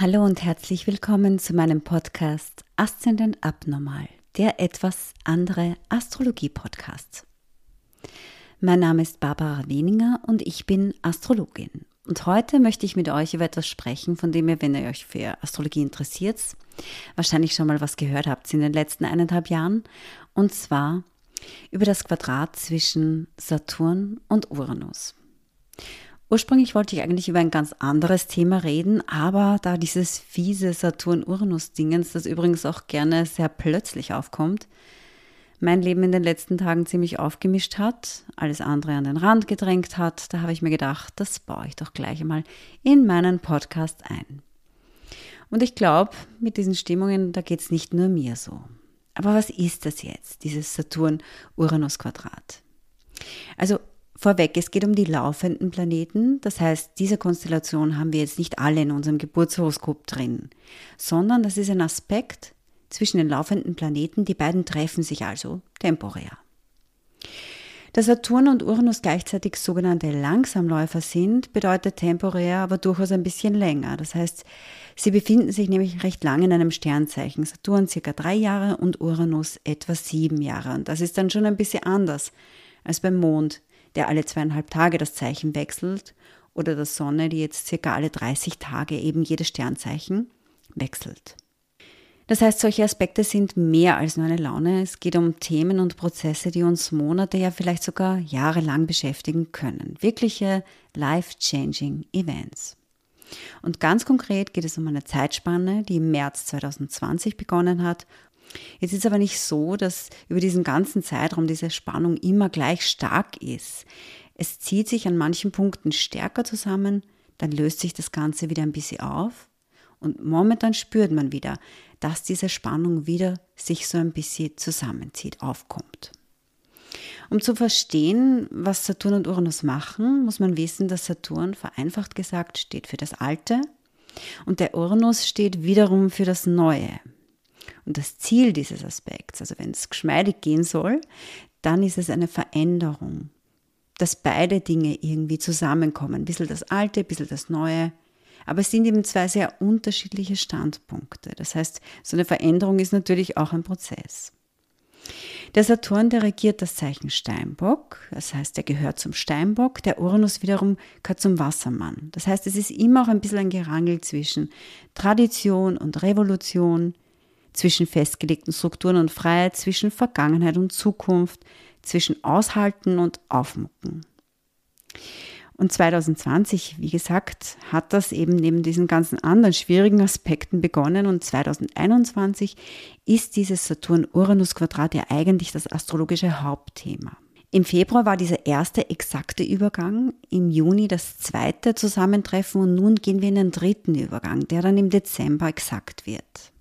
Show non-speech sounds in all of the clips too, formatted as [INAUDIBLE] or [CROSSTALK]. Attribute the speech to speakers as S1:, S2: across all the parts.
S1: Hallo und herzlich willkommen zu meinem Podcast Aszendent Abnormal, der etwas andere Astrologie-Podcast. Mein Name ist Barbara Weninger und ich bin Astrologin. Und heute möchte ich mit euch über etwas sprechen, von dem ihr, wenn ihr euch für Astrologie interessiert, wahrscheinlich schon mal was gehört habt in den letzten eineinhalb Jahren. Und zwar über das Quadrat zwischen Saturn und Uranus. Ursprünglich wollte ich eigentlich über ein ganz anderes Thema reden, aber da dieses fiese Saturn-Uranus-Dingens, das übrigens auch gerne sehr plötzlich aufkommt, mein Leben in den letzten Tagen ziemlich aufgemischt hat, alles andere an den Rand gedrängt hat, da habe ich mir gedacht, das baue ich doch gleich einmal in meinen Podcast ein. Und ich glaube, mit diesen Stimmungen, da geht es nicht nur mir so. Aber was ist das jetzt, dieses Saturn-Uranus-Quadrat? Also Vorweg, es geht um die laufenden Planeten. Das heißt, diese Konstellation haben wir jetzt nicht alle in unserem Geburtshoroskop drin, sondern das ist ein Aspekt zwischen den laufenden Planeten. Die beiden treffen sich also temporär. Da Saturn und Uranus gleichzeitig sogenannte Langsamläufer sind, bedeutet temporär aber durchaus ein bisschen länger. Das heißt, sie befinden sich nämlich recht lang in einem Sternzeichen. Saturn circa drei Jahre und Uranus etwa sieben Jahre. Und das ist dann schon ein bisschen anders als beim Mond der alle zweieinhalb Tage das Zeichen wechselt, oder der Sonne, die jetzt circa alle 30 Tage eben jedes Sternzeichen wechselt. Das heißt, solche Aspekte sind mehr als nur eine Laune. Es geht um Themen und Prozesse, die uns Monate, ja vielleicht sogar jahrelang beschäftigen können. Wirkliche life-changing Events. Und ganz konkret geht es um eine Zeitspanne, die im März 2020 begonnen hat Jetzt ist aber nicht so, dass über diesen ganzen Zeitraum diese Spannung immer gleich stark ist. Es zieht sich an manchen Punkten stärker zusammen, dann löst sich das Ganze wieder ein bisschen auf und momentan spürt man wieder, dass diese Spannung wieder sich so ein bisschen zusammenzieht, aufkommt. Um zu verstehen, was Saturn und Uranus machen, muss man wissen, dass Saturn vereinfacht gesagt steht für das Alte und der Uranus steht wiederum für das Neue, und das Ziel dieses Aspekts, also wenn es geschmeidig gehen soll, dann ist es eine Veränderung, dass beide Dinge irgendwie zusammenkommen. Ein bisschen das Alte, ein bisschen das Neue. Aber es sind eben zwei sehr unterschiedliche Standpunkte. Das heißt, so eine Veränderung ist natürlich auch ein Prozess. Der Saturn, der regiert das Zeichen Steinbock, das heißt, er gehört zum Steinbock, der Uranus wiederum gehört zum Wassermann. Das heißt, es ist immer auch ein bisschen ein Gerangel zwischen Tradition und Revolution, zwischen festgelegten Strukturen und Freiheit, zwischen Vergangenheit und Zukunft, zwischen Aushalten und Aufmucken. Und 2020, wie gesagt, hat das eben neben diesen ganzen anderen schwierigen Aspekten begonnen und 2021 ist dieses Saturn-Uranus-Quadrat ja eigentlich das astrologische Hauptthema. Im Februar war dieser erste exakte Übergang, im Juni das zweite Zusammentreffen und nun gehen wir in den dritten Übergang, der dann im Dezember exakt wird.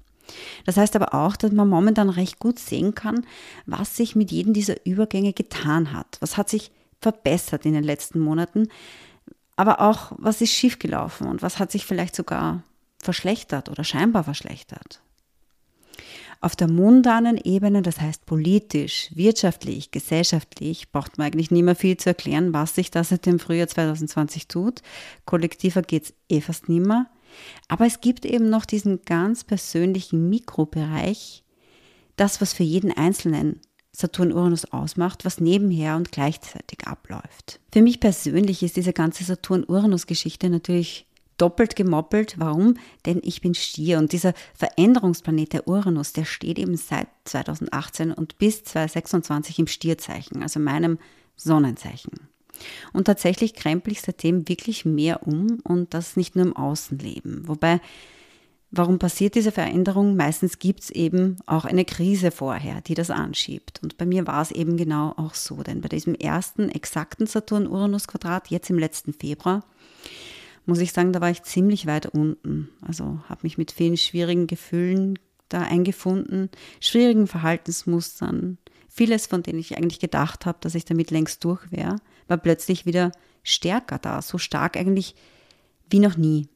S1: Das heißt aber auch, dass man momentan recht gut sehen kann, was sich mit jedem dieser Übergänge getan hat. Was hat sich verbessert in den letzten Monaten, aber auch, was ist schiefgelaufen und was hat sich vielleicht sogar verschlechtert oder scheinbar verschlechtert. Auf der mundanen Ebene, das heißt politisch, wirtschaftlich, gesellschaftlich, braucht man eigentlich nicht mehr viel zu erklären, was sich da seit dem Frühjahr 2020 tut. Kollektiver geht es eh fast nicht mehr. Aber es gibt eben noch diesen ganz persönlichen Mikrobereich, das, was für jeden Einzelnen Saturn-Uranus ausmacht, was nebenher und gleichzeitig abläuft. Für mich persönlich ist diese ganze Saturn-Uranus-Geschichte natürlich doppelt gemoppelt. Warum? Denn ich bin Stier und dieser Veränderungsplanet der Uranus, der steht eben seit 2018 und bis 2026 im Stierzeichen, also meinem Sonnenzeichen. Und tatsächlich krempel ich seitdem wirklich mehr um und das nicht nur im Außenleben. Wobei, warum passiert diese Veränderung? Meistens gibt es eben auch eine Krise vorher, die das anschiebt. Und bei mir war es eben genau auch so. Denn bei diesem ersten exakten Saturn-Uranus-Quadrat, jetzt im letzten Februar, muss ich sagen, da war ich ziemlich weit unten. Also habe mich mit vielen schwierigen Gefühlen da eingefunden, schwierigen Verhaltensmustern, vieles, von denen ich eigentlich gedacht habe, dass ich damit längst durch wäre, war plötzlich wieder stärker da, so stark eigentlich wie noch nie.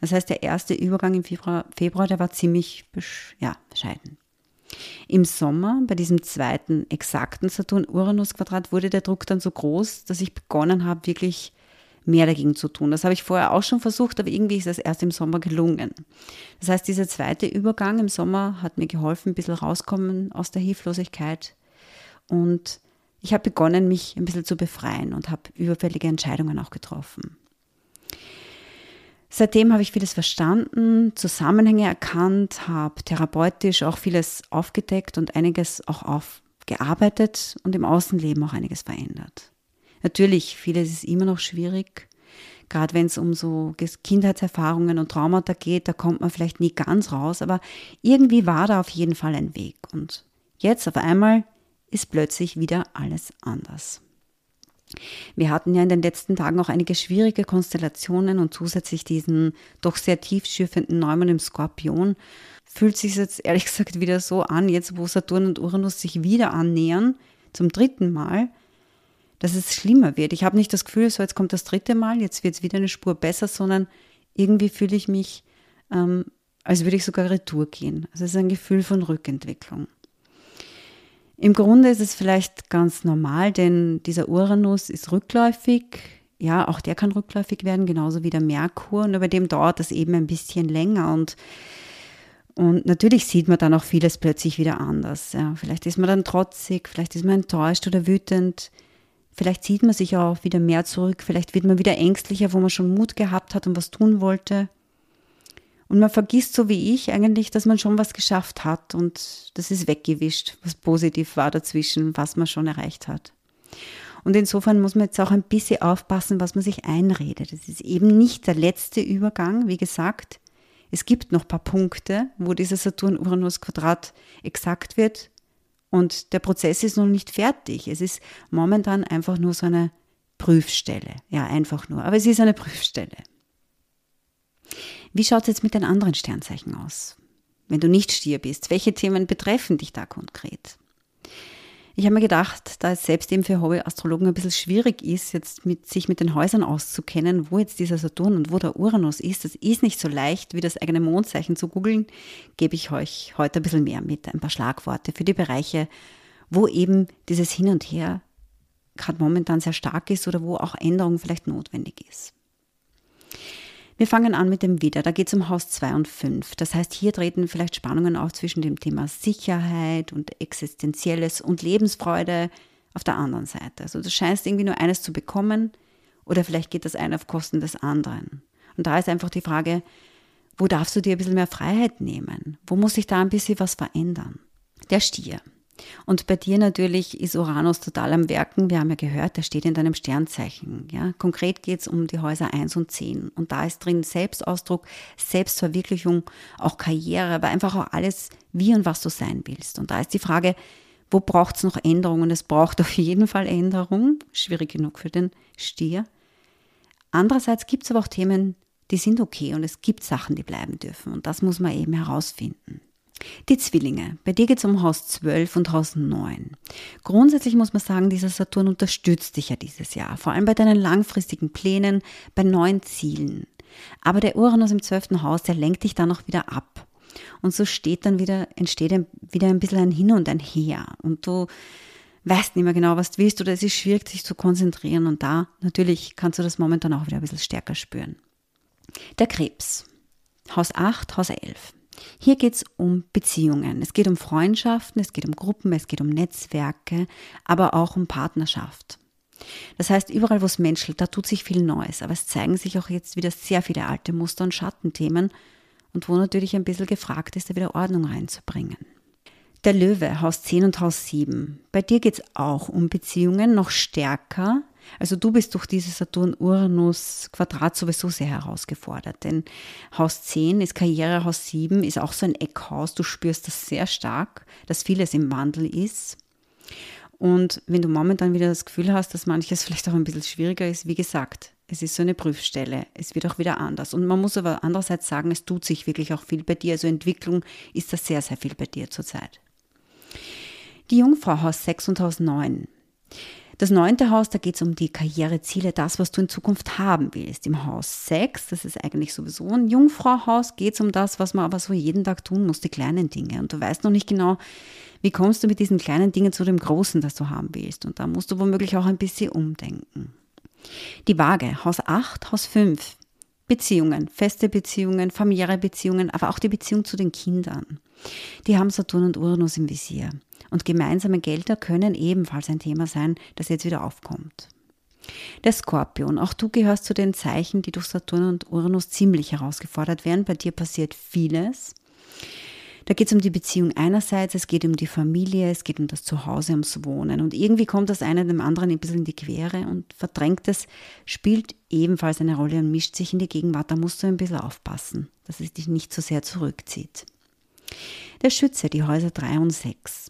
S1: Das heißt, der erste Übergang im Februar, Februar der war ziemlich ja, bescheiden. Im Sommer, bei diesem zweiten exakten Saturn-Uranus-Quadrat, wurde der Druck dann so groß, dass ich begonnen habe, wirklich mehr dagegen zu tun. Das habe ich vorher auch schon versucht, aber irgendwie ist es erst im Sommer gelungen. Das heißt, dieser zweite Übergang im Sommer hat mir geholfen, ein bisschen rauskommen aus der Hilflosigkeit. Und ich habe begonnen, mich ein bisschen zu befreien und habe überfällige Entscheidungen auch getroffen. Seitdem habe ich vieles verstanden, Zusammenhänge erkannt, habe therapeutisch auch vieles aufgedeckt und einiges auch aufgearbeitet und im Außenleben auch einiges verändert. Natürlich, vieles ist immer noch schwierig, gerade wenn es um so Kindheitserfahrungen und Traumata geht, da kommt man vielleicht nie ganz raus, aber irgendwie war da auf jeden Fall ein Weg. Und jetzt auf einmal ist plötzlich wieder alles anders. Wir hatten ja in den letzten Tagen auch einige schwierige Konstellationen und zusätzlich diesen doch sehr tiefschürfenden Neumann im Skorpion fühlt sich jetzt ehrlich [LAUGHS] gesagt wieder so an, jetzt wo Saturn und Uranus sich wieder annähern, zum dritten Mal, dass es schlimmer wird. Ich habe nicht das Gefühl, so jetzt kommt das dritte Mal, jetzt wird es wieder eine Spur besser, sondern irgendwie fühle ich mich, ähm, als würde ich sogar retour gehen. Also es ist ein Gefühl von Rückentwicklung. Im Grunde ist es vielleicht ganz normal, denn dieser Uranus ist rückläufig. Ja, auch der kann rückläufig werden, genauso wie der Merkur. Nur bei dem dauert das eben ein bisschen länger und und natürlich sieht man dann auch vieles plötzlich wieder anders. Ja, vielleicht ist man dann trotzig, vielleicht ist man enttäuscht oder wütend. Vielleicht sieht man sich auch wieder mehr zurück, vielleicht wird man wieder ängstlicher, wo man schon Mut gehabt hat und was tun wollte. Und man vergisst so wie ich eigentlich, dass man schon was geschafft hat und das ist weggewischt, was positiv war dazwischen, was man schon erreicht hat. Und insofern muss man jetzt auch ein bisschen aufpassen, was man sich einredet. Es ist eben nicht der letzte Übergang, wie gesagt. Es gibt noch ein paar Punkte, wo dieser Saturn-Uranus-Quadrat exakt wird und der Prozess ist noch nicht fertig. Es ist momentan einfach nur so eine Prüfstelle. Ja, einfach nur. Aber es ist eine Prüfstelle. Wie schaut es jetzt mit den anderen Sternzeichen aus? Wenn du nicht Stier bist, welche Themen betreffen dich da konkret? Ich habe mir gedacht, da es selbst eben für Hobby-Astrologen ein bisschen schwierig ist, jetzt mit, sich mit den Häusern auszukennen, wo jetzt dieser Saturn und wo der Uranus ist, das ist nicht so leicht, wie das eigene Mondzeichen zu googeln, gebe ich euch heute ein bisschen mehr mit, ein paar Schlagworte für die Bereiche, wo eben dieses Hin und Her gerade momentan sehr stark ist oder wo auch Änderung vielleicht notwendig ist. Wir fangen an mit dem Widder. Da geht es um Haus 2 und 5. Das heißt, hier treten vielleicht Spannungen auf zwischen dem Thema Sicherheit und Existenzielles und Lebensfreude auf der anderen Seite. Also du scheinst irgendwie nur eines zu bekommen oder vielleicht geht das eine auf Kosten des anderen. Und da ist einfach die Frage, wo darfst du dir ein bisschen mehr Freiheit nehmen? Wo muss sich da ein bisschen was verändern? Der Stier. Und bei dir natürlich ist Uranus total am Werken. Wir haben ja gehört, der steht in deinem Sternzeichen. Ja? Konkret geht es um die Häuser 1 und 10. Und da ist drin Selbstausdruck, Selbstverwirklichung, auch Karriere, aber einfach auch alles, wie und was du sein willst. Und da ist die Frage, wo braucht es noch Änderungen? Es braucht auf jeden Fall Änderung. Schwierig genug für den Stier. Andererseits gibt es aber auch Themen, die sind okay und es gibt Sachen, die bleiben dürfen. Und das muss man eben herausfinden. Die Zwillinge. Bei dir geht es um Haus 12 und Haus 9. Grundsätzlich muss man sagen, dieser Saturn unterstützt dich ja dieses Jahr, vor allem bei deinen langfristigen Plänen, bei neuen Zielen. Aber der Uranus im 12. Haus, der lenkt dich dann auch wieder ab. Und so steht dann wieder, entsteht wieder ein bisschen ein Hin und ein Her. Und du weißt nicht mehr genau, was du willst, oder es ist schwierig, sich zu konzentrieren. Und da natürlich kannst du das momentan auch wieder ein bisschen stärker spüren. Der Krebs. Haus 8, Haus 11. Hier geht es um Beziehungen. Es geht um Freundschaften, es geht um Gruppen, es geht um Netzwerke, aber auch um Partnerschaft. Das heißt, überall, wo es menschelt, da tut sich viel Neues, aber es zeigen sich auch jetzt wieder sehr viele alte Muster und Schattenthemen und wo natürlich ein bisschen gefragt ist, da wieder Ordnung reinzubringen. Der Löwe, Haus 10 und Haus 7. Bei dir geht es auch um Beziehungen, noch stärker, also du bist durch dieses Saturn-Uranus-Quadrat sowieso sehr herausgefordert, denn Haus 10 ist Karriere, Haus 7 ist auch so ein Eckhaus. Du spürst das sehr stark, dass vieles im Wandel ist. Und wenn du momentan wieder das Gefühl hast, dass manches [LAUGHS] vielleicht auch ein bisschen schwieriger ist, wie gesagt, es ist so eine Prüfstelle. Es wird auch wieder anders. Und man muss aber andererseits sagen, es tut sich wirklich auch viel bei dir. Also Entwicklung ist da sehr, sehr viel bei dir zurzeit. Die Jungfrau Haus 6 und Haus 9. Das neunte Haus, da geht es um die Karriereziele, das, was du in Zukunft haben willst. Im Haus 6, das ist eigentlich sowieso ein Jungfrauhaus, geht es um das, was man aber so jeden Tag tun muss, die kleinen Dinge. Und du weißt noch nicht genau, wie kommst du mit diesen kleinen Dingen zu dem Großen, das du haben willst. Und da musst du womöglich auch ein bisschen umdenken. Die Waage, Haus 8, Haus 5. Beziehungen, feste Beziehungen, familiäre Beziehungen, aber auch die Beziehung zu den Kindern. Die haben Saturn und Uranus im Visier. Und gemeinsame Gelder können ebenfalls ein Thema sein, das jetzt wieder aufkommt. Der Skorpion, auch du gehörst zu den Zeichen, die durch Saturn und Uranus ziemlich herausgefordert werden. Bei dir passiert vieles. Da geht es um die Beziehung einerseits, es geht um die Familie, es geht um das Zuhause, ums Wohnen. Und irgendwie kommt das eine dem anderen ein bisschen in die Quere und Verdrängtes spielt ebenfalls eine Rolle und mischt sich in die Gegenwart. Da musst du ein bisschen aufpassen, dass es dich nicht zu so sehr zurückzieht. Der Schütze, die Häuser 3 und 6.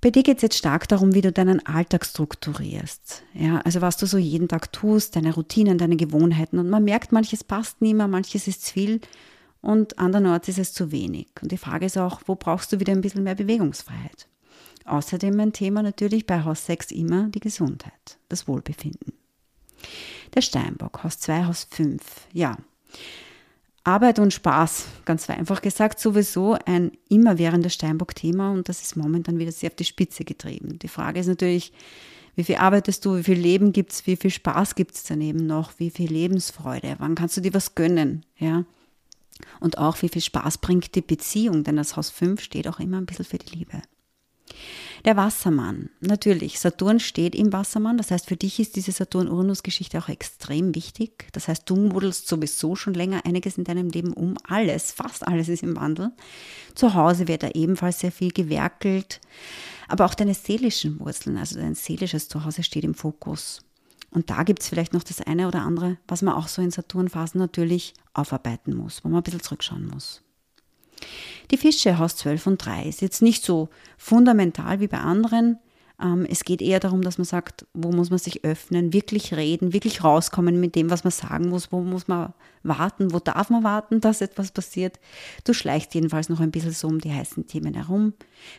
S1: Bei dir geht es jetzt stark darum, wie du deinen Alltag strukturierst. Ja, also was du so jeden Tag tust, deine Routinen, deine Gewohnheiten. Und man merkt, manches passt nicht mehr, manches ist zu viel und andernorts ist es zu wenig. Und die Frage ist auch, wo brauchst du wieder ein bisschen mehr Bewegungsfreiheit? Außerdem ein Thema natürlich bei Haus 6 immer die Gesundheit, das Wohlbefinden. Der Steinbock, Haus 2, Haus 5. Ja, Arbeit und Spaß, ganz einfach gesagt, sowieso ein immerwährendes Steinbock-Thema und das ist momentan wieder sehr auf die Spitze getrieben. Die Frage ist natürlich, wie viel arbeitest du, wie viel Leben gibt es, wie viel Spaß gibt es daneben noch, wie viel Lebensfreude, wann kannst du dir was gönnen, ja? Und auch wie viel Spaß bringt die Beziehung, denn das Haus 5 steht auch immer ein bisschen für die Liebe. Der Wassermann. Natürlich, Saturn steht im Wassermann. Das heißt, für dich ist diese Saturn-Uranus-Geschichte auch extrem wichtig. Das heißt, du modelst sowieso schon länger einiges in deinem Leben um. Alles, fast alles ist im Wandel. Zu Hause wird da ebenfalls sehr viel gewerkelt. Aber auch deine seelischen Wurzeln, also dein seelisches Zuhause steht im Fokus. Und da gibt es vielleicht noch das eine oder andere, was man auch so in Saturnphasen natürlich aufarbeiten muss, wo man ein bisschen zurückschauen muss. Die Fische Haus 12 und 3 ist jetzt nicht so fundamental wie bei anderen. Ähm, es geht eher darum, dass man sagt, wo muss man sich öffnen, wirklich reden, wirklich rauskommen mit dem, was man sagen muss, wo muss man warten, wo darf man warten, dass etwas passiert. Du schleichst jedenfalls noch ein bisschen so um die heißen Themen herum.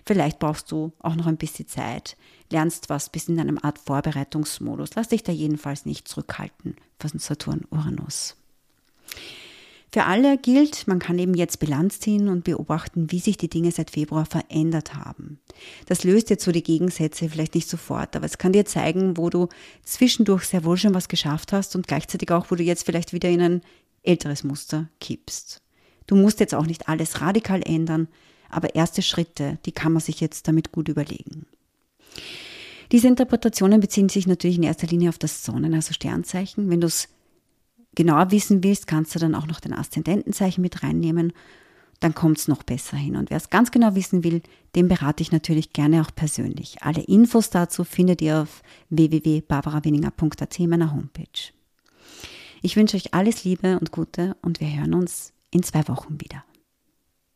S1: Vielleicht brauchst du auch noch ein bisschen Zeit, lernst was, bist in einem Art Vorbereitungsmodus. Lass dich da jedenfalls nicht zurückhalten von Saturn-Uranus. Für alle gilt, man kann eben jetzt Bilanz ziehen und beobachten, wie sich die Dinge seit Februar verändert haben. Das löst jetzt so die Gegensätze vielleicht nicht sofort, aber es kann dir zeigen, wo du zwischendurch sehr wohl schon was geschafft hast und gleichzeitig auch, wo du jetzt vielleicht wieder in ein älteres Muster kippst. Du musst jetzt auch nicht alles radikal ändern, aber erste Schritte, die kann man sich jetzt damit gut überlegen. Diese Interpretationen beziehen sich natürlich in erster Linie auf das Sonnen, also Sternzeichen. Wenn du es genauer wissen willst, kannst du dann auch noch den Aszendentenzeichen mit reinnehmen. Dann kommt es noch besser hin. Und wer es ganz genau wissen will, den berate ich natürlich gerne auch persönlich. Alle Infos dazu findet ihr auf www.barbaraweninger.at meiner Homepage. Ich wünsche euch alles Liebe und Gute und wir hören uns in zwei Wochen wieder.